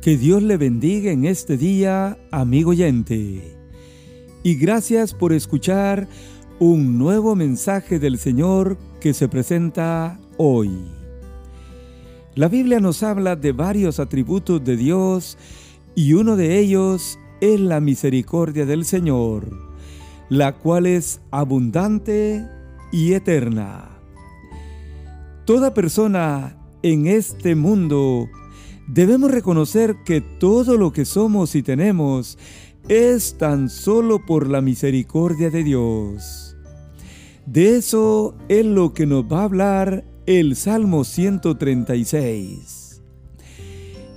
Que Dios le bendiga en este día, amigo oyente. Y gracias por escuchar un nuevo mensaje del Señor que se presenta hoy. La Biblia nos habla de varios atributos de Dios y uno de ellos es la misericordia del Señor, la cual es abundante y eterna. Toda persona en este mundo debemos reconocer que todo lo que somos y tenemos es tan solo por la misericordia de Dios. De eso es lo que nos va a hablar el Salmo 136.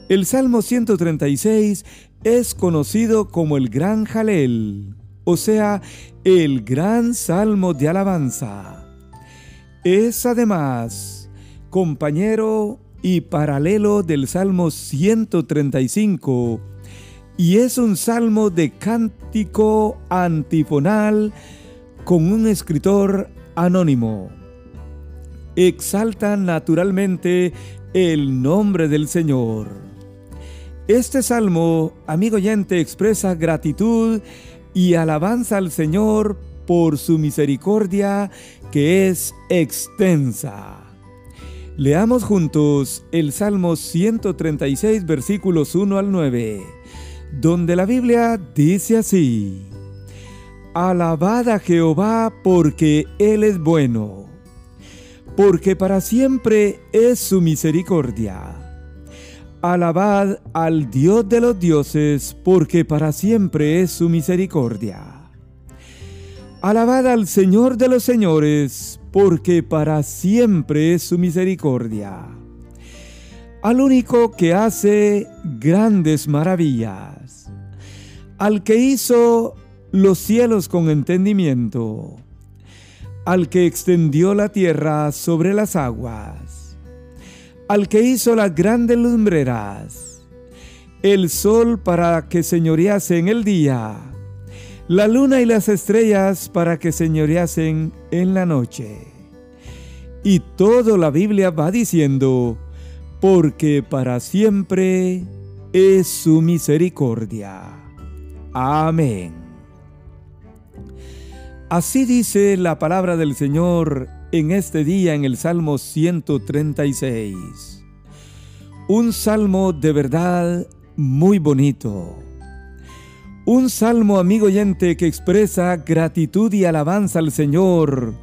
El Salmo 136 es conocido como el Gran Jalel, o sea, el gran salmo de alabanza. Es además compañero y paralelo del Salmo 135 y es un salmo de cántico antifonal con un escritor anónimo. Exalta naturalmente el nombre del Señor. Este salmo, amigo oyente, expresa gratitud y alabanza al Señor por su misericordia que es extensa. Leamos juntos el Salmo 136 versículos 1 al 9, donde la Biblia dice así, Alabad a Jehová porque Él es bueno, porque para siempre es su misericordia. Alabad al Dios de los dioses, porque para siempre es su misericordia. Alabad al Señor de los señores, porque para siempre es su misericordia. Al único que hace grandes maravillas, al que hizo los cielos con entendimiento, al que extendió la tierra sobre las aguas, al que hizo las grandes lumbreras, el sol para que señorease en el día, la luna y las estrellas para que señoreasen en la noche. Y toda la Biblia va diciendo, porque para siempre es su misericordia. Amén. Así dice la palabra del Señor en este día en el Salmo 136. Un salmo de verdad muy bonito un salmo, amigo oyente, que expresa gratitud y alabanza al Señor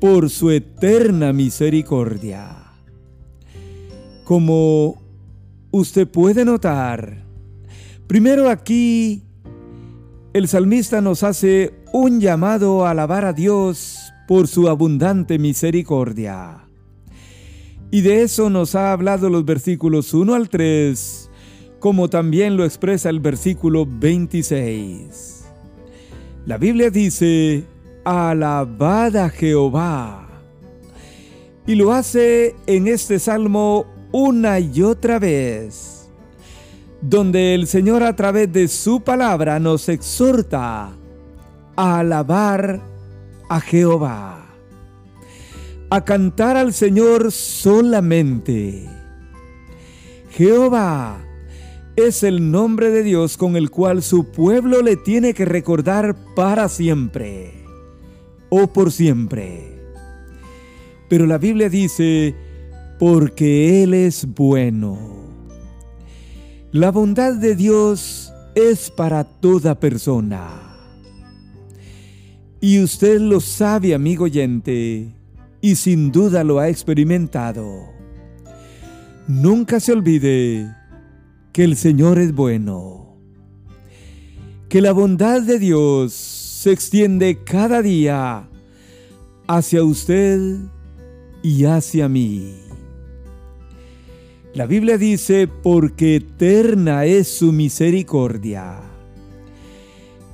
por su eterna misericordia. Como usted puede notar, primero aquí el salmista nos hace un llamado a alabar a Dios por su abundante misericordia. Y de eso nos ha hablado los versículos 1 al 3 como también lo expresa el versículo 26. La Biblia dice, alabad a Jehová. Y lo hace en este salmo una y otra vez, donde el Señor a través de su palabra nos exhorta a alabar a Jehová, a cantar al Señor solamente. Jehová es el nombre de Dios con el cual su pueblo le tiene que recordar para siempre o por siempre. Pero la Biblia dice, porque Él es bueno. La bondad de Dios es para toda persona. Y usted lo sabe, amigo oyente, y sin duda lo ha experimentado. Nunca se olvide que el Señor es bueno, que la bondad de Dios se extiende cada día hacia usted y hacia mí. La Biblia dice, porque eterna es su misericordia.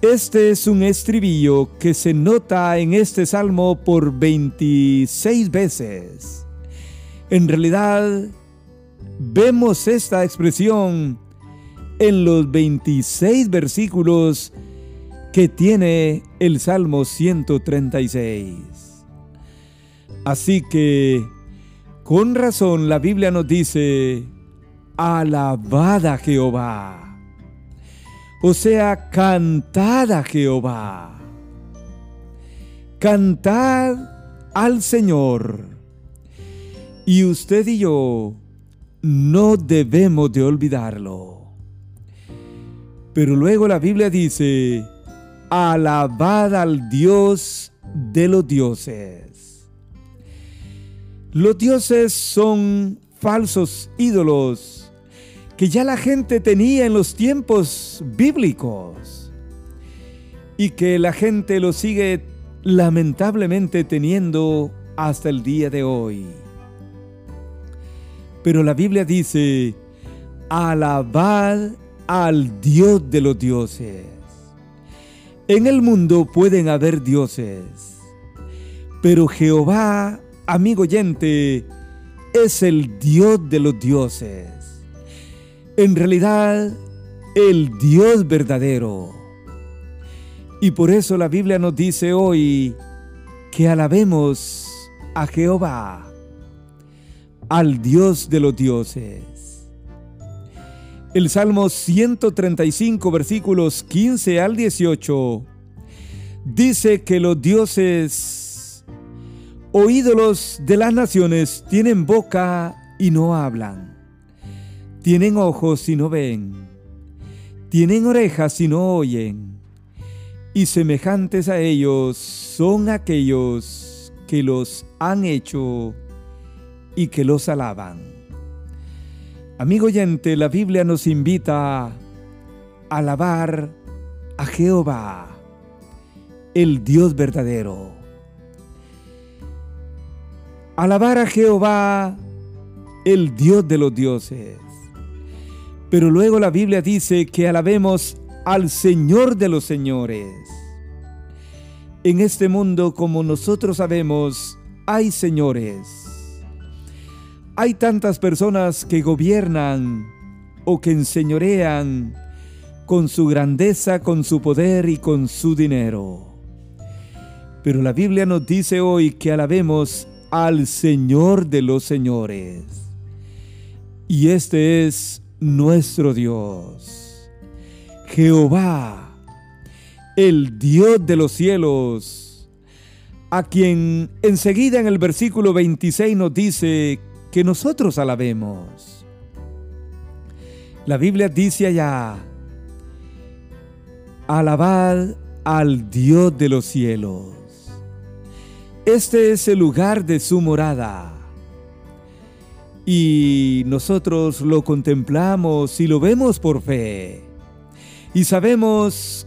Este es un estribillo que se nota en este salmo por 26 veces. En realidad, vemos esta expresión en los 26 versículos que tiene el Salmo 136. Así que, con razón, la Biblia nos dice, alabad a Jehová. O sea, cantad a Jehová. Cantad al Señor. Y usted y yo no debemos de olvidarlo. Pero luego la Biblia dice, alabad al Dios de los dioses. Los dioses son falsos ídolos que ya la gente tenía en los tiempos bíblicos y que la gente lo sigue lamentablemente teniendo hasta el día de hoy. Pero la Biblia dice, alabad al Dios de los dioses. En el mundo pueden haber dioses, pero Jehová, amigo oyente, es el Dios de los dioses. En realidad, el Dios verdadero. Y por eso la Biblia nos dice hoy que alabemos a Jehová, al Dios de los dioses. El Salmo 135 versículos 15 al 18 dice que los dioses o ídolos de las naciones tienen boca y no hablan, tienen ojos y no ven, tienen orejas y no oyen, y semejantes a ellos son aquellos que los han hecho y que los alaban. Amigo oyente, la Biblia nos invita a alabar a Jehová, el Dios verdadero. Alabar a Jehová, el Dios de los dioses. Pero luego la Biblia dice que alabemos al Señor de los señores. En este mundo, como nosotros sabemos, hay señores hay tantas personas que gobiernan o que enseñorean con su grandeza, con su poder y con su dinero. Pero la Biblia nos dice hoy que alabemos al Señor de los señores. Y este es nuestro Dios, Jehová, el Dios de los cielos, a quien enseguida en el versículo 26 nos dice que nosotros alabemos. La Biblia dice allá, alabad al Dios de los cielos. Este es el lugar de su morada. Y nosotros lo contemplamos y lo vemos por fe. Y sabemos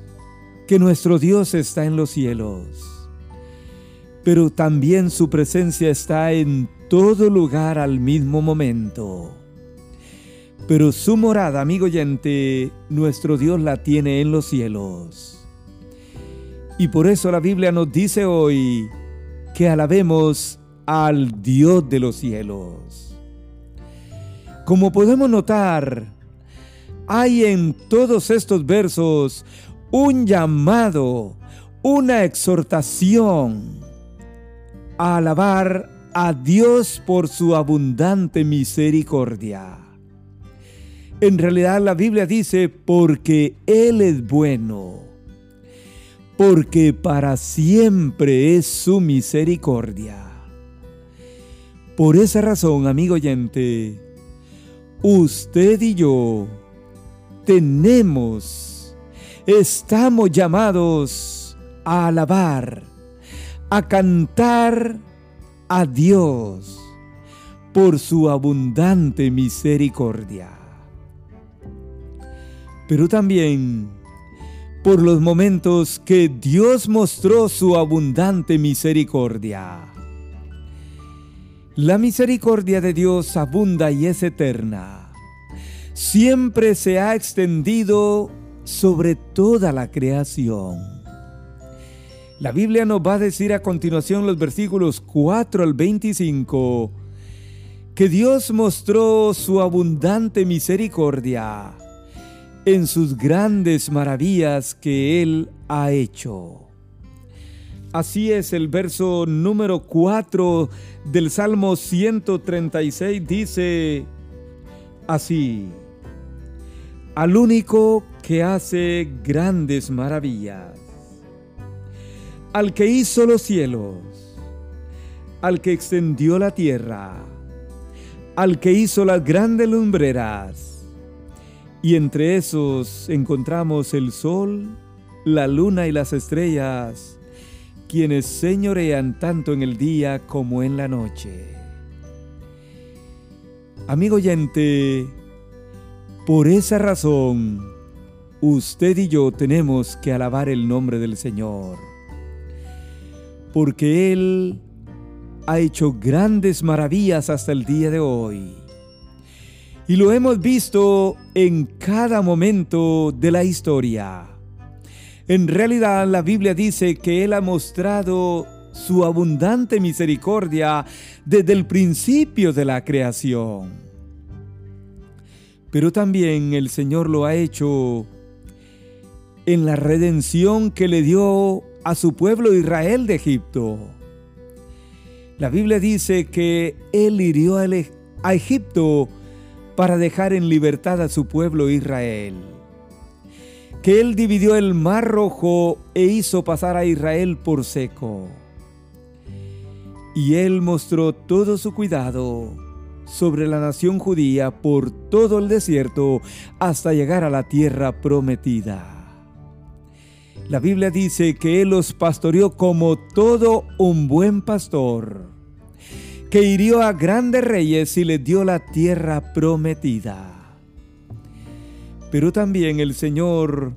que nuestro Dios está en los cielos. Pero también su presencia está en todo lugar al mismo momento. Pero su morada, amigo oyente, nuestro Dios la tiene en los cielos. Y por eso la Biblia nos dice hoy que alabemos al Dios de los cielos. Como podemos notar, hay en todos estos versos un llamado, una exhortación a alabar a Dios por su abundante misericordia. En realidad la Biblia dice, porque Él es bueno, porque para siempre es su misericordia. Por esa razón, amigo oyente, usted y yo tenemos, estamos llamados a alabar, a cantar a Dios por su abundante misericordia, pero también por los momentos que Dios mostró su abundante misericordia. La misericordia de Dios abunda y es eterna. Siempre se ha extendido sobre toda la creación la Biblia nos va a decir a continuación los versículos 4 al 25 que Dios mostró su abundante misericordia en sus grandes maravillas que Él ha hecho. Así es, el verso número 4 del Salmo 136 dice, así al único que hace grandes maravillas, al que hizo los cielos, al que extendió la tierra, al que hizo las grandes lumbreras, y entre esos encontramos el sol, la luna y las estrellas, quienes señorean tanto en el día como en la noche. Amigo oyente, por esa razón, usted y yo tenemos que alabar el nombre del Señor, porque Él ha hecho grandes maravillas hasta el día de hoy. Y lo hemos visto en cada momento de la historia. En realidad la Biblia dice que Él ha mostrado su abundante misericordia desde el principio de la creación pero también el Señor lo ha hecho en la redención que le dio a su pueblo Israel de Egipto. La Biblia dice que Él hirió a Egipto para dejar en libertad a su pueblo Israel. Que Él dividió el mar rojo e hizo pasar a Israel por seco. Y Él mostró todo su cuidado sobre la nación judía por todo el desierto hasta llegar a la tierra prometida. La Biblia dice que Él los pastoreó como todo un buen pastor, que hirió a grandes reyes y les dio la tierra prometida. Pero también el Señor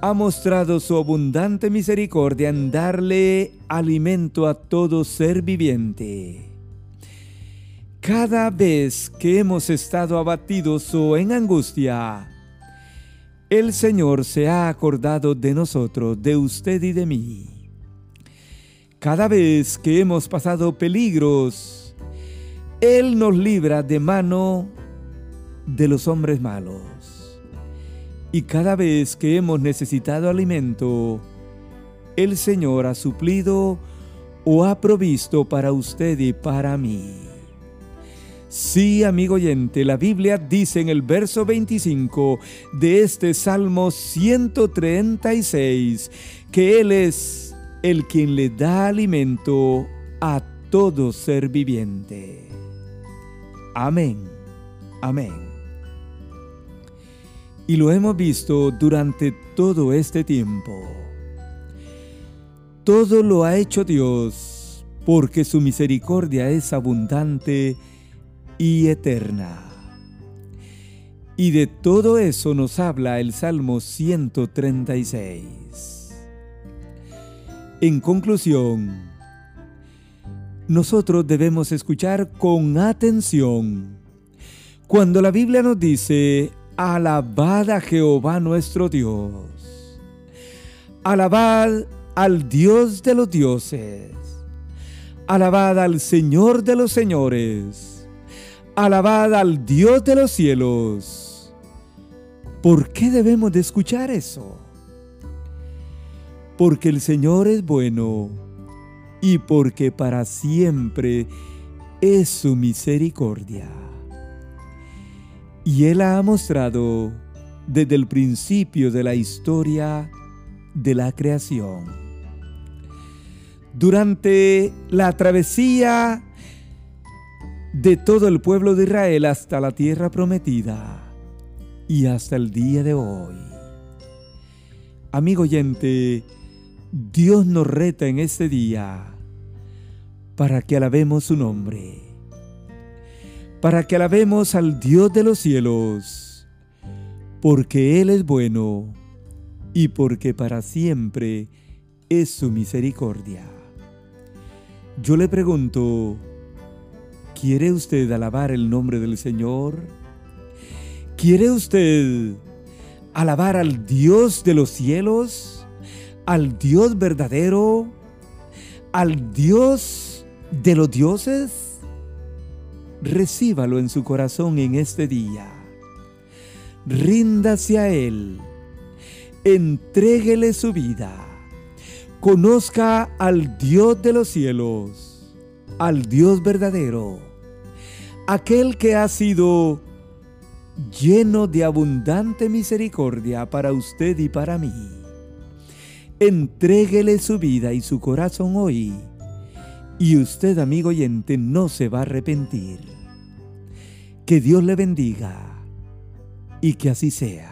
ha mostrado su abundante misericordia en darle alimento a todo ser viviente cada vez que hemos estado abatidos o en angustia, el Señor se ha acordado de nosotros, de usted y de mí. Cada vez que hemos pasado peligros, Él nos libra de mano de los hombres malos. Y cada vez que hemos necesitado alimento, el Señor ha suplido o ha provisto para usted y para mí. Sí, amigo oyente, la Biblia dice en el verso 25 de este Salmo 136 que Él es el quien le da alimento a todo ser viviente. Amén, amén. Y lo hemos visto durante todo este tiempo. Todo lo ha hecho Dios porque su misericordia es abundante y eterna. Y de todo eso nos habla el Salmo 136. En conclusión, nosotros debemos escuchar con atención cuando la Biblia nos dice, alabad a Jehová nuestro Dios, alabad al Dios de los dioses, alabad al Señor de los señores, Alabad al Dios de los cielos. ¿Por qué debemos de escuchar eso? Porque el Señor es bueno y porque para siempre es su misericordia. Y Él ha mostrado desde el principio de la historia de la creación. Durante la travesía de todo el pueblo de Israel hasta la tierra prometida y hasta el día de hoy. Amigo oyente, Dios nos reta en este día para que alabemos su nombre, para que alabemos al Dios de los cielos, porque Él es bueno y porque para siempre es su misericordia. Yo le pregunto, ¿Quiere usted alabar el nombre del Señor? ¿Quiere usted alabar al Dios de los cielos? ¿Al Dios verdadero? ¿Al Dios de los dioses? Recíbalo en su corazón en este día. Ríndase a Él. Entréguele su vida. Conozca al Dios de los cielos, al Dios verdadero aquel que ha sido lleno de abundante misericordia para usted y para mí. Entréguele su vida y su corazón hoy, y usted, amigo oyente, no se va a arrepentir. Que Dios le bendiga y que así sea.